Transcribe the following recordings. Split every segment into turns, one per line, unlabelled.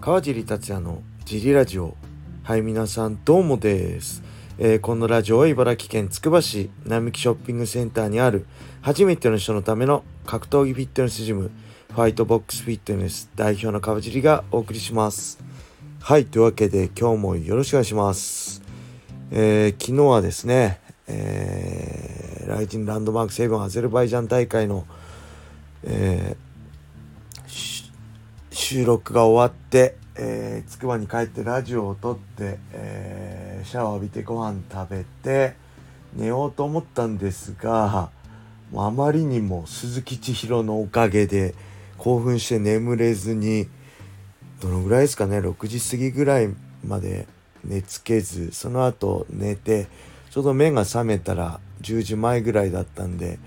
川尻達也のジリラジオ。はい皆さんどうもです、えーこのラジオは茨城県つくば市並木ショッピングセンターにある初めての人のための格闘技フィットネスジムファイトボックスフィットネス代表の川尻がお送りします。はいというわけで今日もよろしくお願いします、えー昨日はですね、えーライジンランドマークセブンアゼルバイジャン大会の、えー収録が終わって、えー、つくばに帰ってラジオを撮って、えーシャワー浴びてご飯食べて寝ようと思ったんですがあまりにも鈴木千尋のおかげで興奮して眠れずにどのぐらいですかね6時過ぎぐらいまで寝つけずその後寝てちょうど目が覚めたら10時前ぐらいだったんで、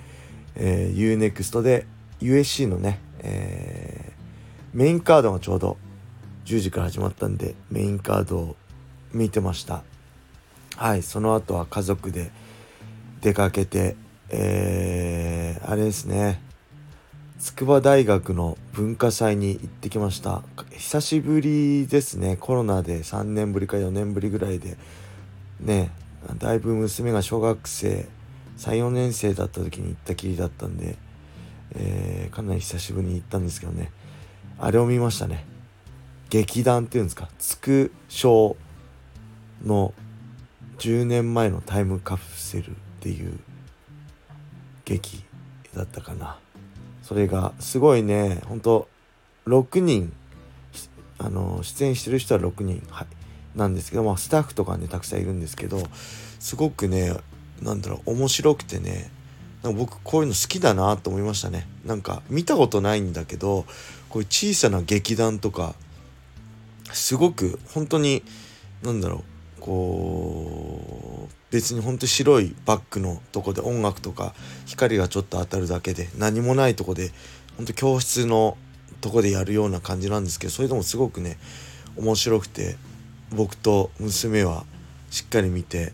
えー、UNEXT で USC のね、えーメインカードがちょうど10時から始まったんでメインカードを見てました。はいその後は家族で出かけてえーあれですね。筑波大学の文化祭に行ってきました。久しぶりですね。コロナで3年ぶりか4年ぶりぐらいでねだいぶ娘が小学生34年生だった時に行ったきりだったんで、えーかなり久しぶりに行ったんですけどね。あれを見ましたね。劇団っていうんですか？つく賞の10年前のタイムカプセルっていう劇だったかな。それがすごいね。ほんと6人あの出演してる人は6人、はい、なんですけど、まあ、スタッフとかねたくさんいるんですけどすごくねなんだろう面白くてねなんか僕こういうの好きだなと思いましたねなんか見たことないんだけどこういう小さな劇団とかすごく本当になんだろうこう別に本当白いバックのとこで音楽とか光がちょっと当たるだけで何もないとこで本当教室のとこでやるような感じなんですけどそれでもすごくね面白くて僕と娘はしっかり見て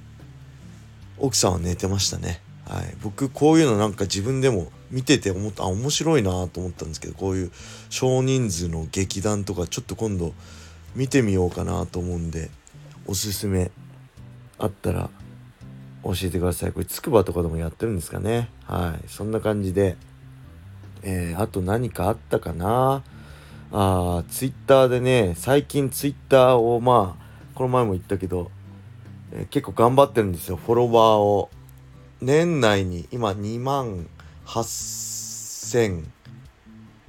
奥さんは寝てましたね。はい、僕こういうのなんか自分でも見てて思った。あ面白いなと思ったんですけどこういう少人数の劇団とかちょっと今度見てみようかなと思うんでおすすめあったら教えてください。これつくばとかでもやってるんですかね。はい。そんな感じでえーあと何かあったかな？あツイッターでね最近ツイッターをまあこの前も言ったけど、えー結構頑張ってるんですよ。フォロワーを。年内に今2万8000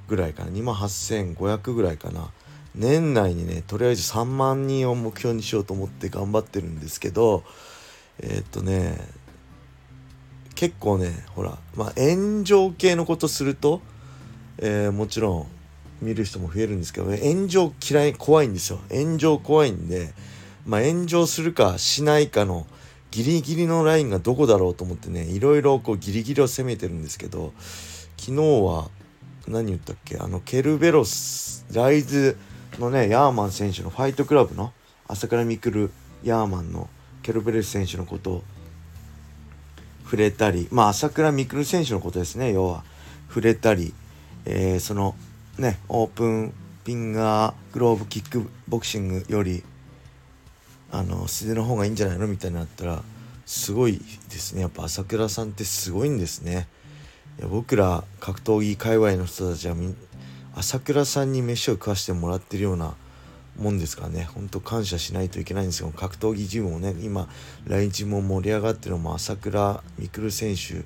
ぐらいかな。2万8500ぐらいかな。年内にねとりあえず3万人を目標にしようと思って頑張ってるんですけどえーっとね結構ねほらまあ炎上系のことすると、えーもちろん見る人も増えるんですけど、炎上嫌い怖いんですよ。炎上怖いんでまあ炎上するかしないかのギリギリのラインがどこだろうと思ってねいろいろこうギリギリを攻めてるんですけど昨日は何言ったっけあのケルベロスライズのねヤーマン選手のファイトクラブの朝倉未来ヤーマンのケルベロス選手のことを触れたりまあ朝倉未来選手のことですね要は。触れたり、えーそのねオープンフィンガーグローブキックボクシングよりあの素手の方がいいんじゃないの？みたいになったらすごいですね。やっぱ朝倉さんってすごいんですね。いや僕ら格闘技界隈の人たちは朝倉さんに飯を食わしてもらってるようなもんですからね。ほんと感謝しないといけないんですよ。格闘技ジムもね今来日も盛り上がってるのも朝倉未来選手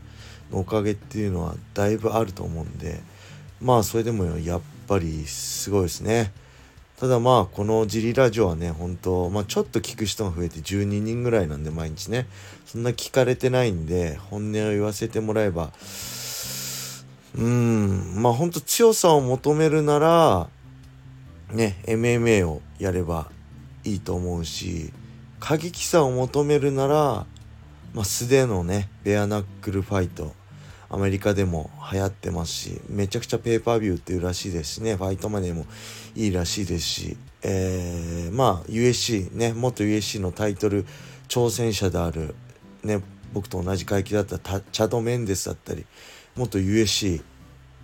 のおかげっていうのはだいぶあると思うんで。まあそれでもやっぱりすごいですね。ただまあこのジリラジオはね本当まあちょっと聞く人が増えて12人ぐらいなんで毎日ね。そんな聞かれてないんで本音を言わせてもらえばうーんまあ本当強さを求めるならね MMA をやればいいと思うし過激さを求めるなら、まあ、素手のねベアナックルファイトアメリカでも流行ってますしめちゃくちゃペーパービューっていうらしいですしねファイトマネーもいいらしいですし、えーまあ USC ね元 USC のタイトル挑戦者であるね僕と同じ階級だったチャド・メンデスだったり元 USC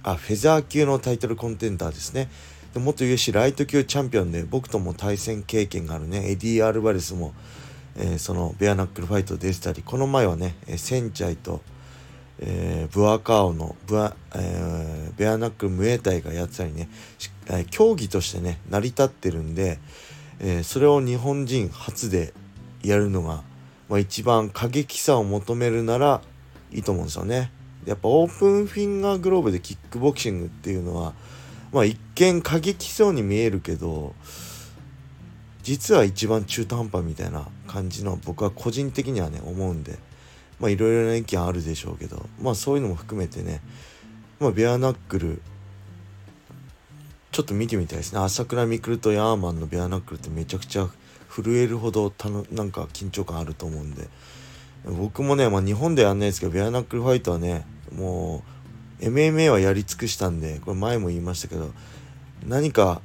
あフェザー級のタイトルコンテンダーですね。で元 UFC ライト級チャンピオンで僕とも対戦経験があるねエディ・アルバレスも、えー、そのベアナックルファイト出てたりこの前はねセンチャイと、えー、ブアカオのブア、えー、ベアナックルムエタイがやってたりね、え競技としてね成り立ってるんで、えそれを日本人初でやるのが、まあ、一番過激さを求めるならいいと思うんですよね。やっぱオープンフィンガーグローブでキックボクシングっていうのはまあ一見過激そうに見えるけど実は一番中途半端みたいな感じの僕は個人的にはね思うんでまあいろいろな意見あるでしょうけどまあそういうのも含めてねまあベアナックルちょっと見てみたいですね。朝倉未来とヤーマンのベアナックルってめちゃくちゃ震えるほどたのなんか緊張感あると思うんで。僕もね、まあ、日本ではやんないですけどベアナックルファイトはねもう MMA はやり尽くしたんでこれ前も言いましたけど何か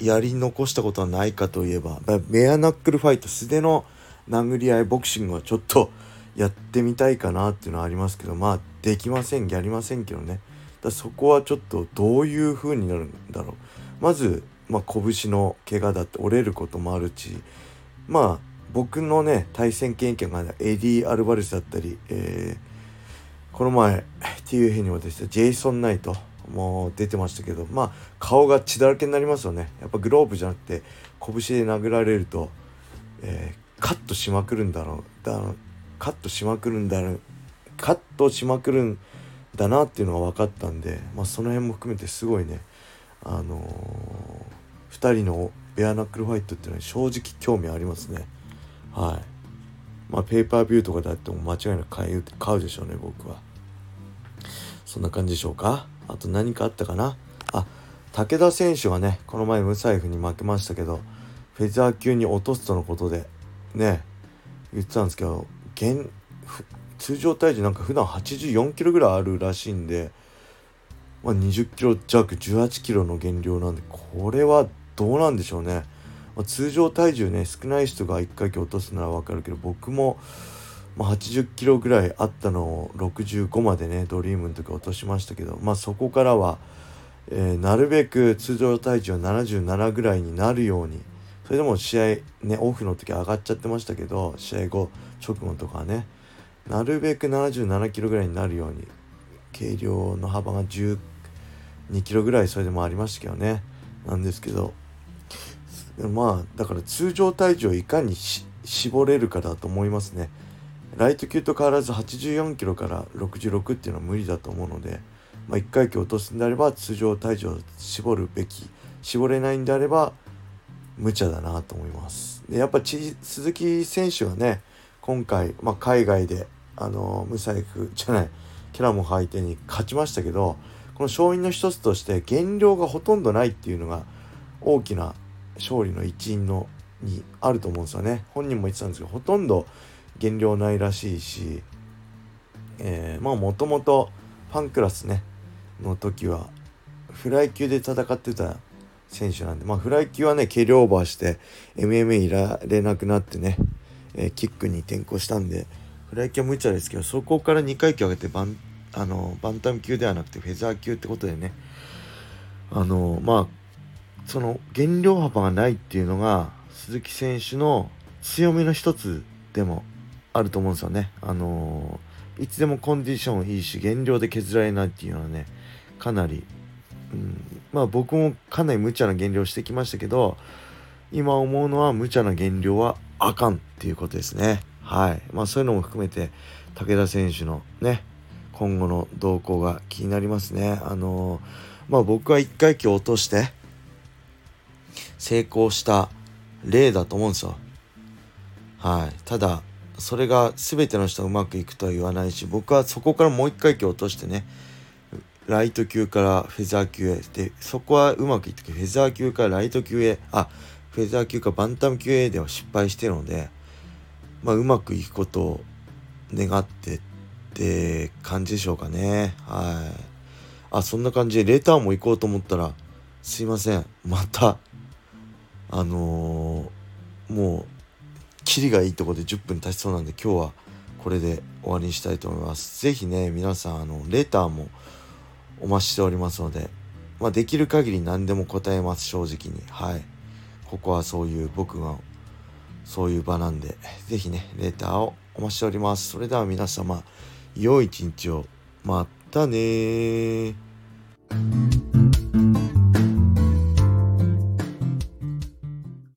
やり残したことはないかといえばベアナックルファイト素手の殴り合いボクシングはちょっとやってみたいかなっていうのはありますけどまあできませんやりませんけどね。だそこはちょっとどういう風になるんだろう。まず、まあ、拳の怪我だって折れることもあるしまあ僕のね対戦経験がエディ・アルバレスだったり、えーこの前 TUF にもですねジェイソン・ナイトも出てましたけどまあ顔が血だらけになりますよね。やっぱグローブじゃなくて拳で殴られると、えー、カットしまくるんだろう。だカットしまくるんだカットしまくるんだなっていうのが分かったんで、まあ、その辺も含めてすごいねあのー、2人のベアナックルファイトっていうのは正直興味ありますね。はい。まあ、ペーパービューとかだっても間違いなく買う買うでしょうね僕は。そんな感じでしょうか？あと何かあったかな？あ武田選手はねこの前ムサイフに負けましたけどフェザー級に落とすとのことでね言ってたんですけど現通常体重なんか普段84キロぐらいあるらしいんで、まあ、20キロ弱18キロの減量なんでこれはどうなんでしょうね。まあ、通常体重ね少ない人が1回き落とすなら分かるけど僕も、まあ、80キロぐらいあったのを65までねドリームの時落としましたけど、まあ、そこからは、えー、なるべく通常体重は77ぐらいになるようにそれでも試合ねオフの時上がっちゃってましたけど試合後直後とかねなるべく77キロぐらいになるように軽量の幅が12キロぐらいそれでもありましたけどね。なんですけどまあだから通常体重をいかにし絞れるかだと思いますね。ライト級と変わらず84キロから66っていうのは無理だと思うので、まあ、1回級落とすんであれば通常体重を絞るべき絞れないんであれば無茶だなと思います。でやっぱ鈴木選手はね今回、まあ、海外であのムサイクじゃないキャラモン相手に勝ちましたけどこの勝因の一つとして減量がほとんどないっていうのが大きな勝利の一因のにあると思うんですよね。本人も言ってたんですけどほとんど減量ないらしいし、えー、まあもともとファンクラスねの時はフライ級で戦ってた選手なんでまあフライ級はね軽量オーバーして MMA いられなくなってね、えー、キックに転向したんでフライ級は無茶ですけどそこから2階級上げてバンあのバンタム級ではなくてフェザー級ってことでねあのまあその減量幅がないっていうのが鈴木選手の強みの一つでもあると思うんですよね。あのー、いつでもコンディションいいし減量で削られないっていうのはねかなり、うん、まあ僕もかなり無茶な減量してきましたけど今思うのは無茶な減量はあかんっていうことですね。はい。まあそういうのも含めて武田選手のね今後の動向が気になりますね。あのー、まあ僕は1回期落として成功した例だと思うんですよ。はい。ただ、それが全ての人がうまくいくとは言わないし、僕はそこからもう一回級落としてね、ライト級からフェザー級へ。で、そこはうまくいってフェザー級からライト級へ、あ、フェザー級かバンタム級へでは失敗してるので、まあ、うまくいくことを願ってって感じでしょうかね。はい。あ、そんな感じでレターも行こうと思ったら、すいません。また、あのー、もうキリがいいとこで10分経ちそうなんで今日はこれで終わりにしたいと思います。是非ね皆さんあのレターもお待ちしておりますのでまあ、できる限り何でも答えます正直に。はい。ここはそういう僕がそういう場なんで是非ねレターをお待ちしております。それでは皆様良い一日を。またね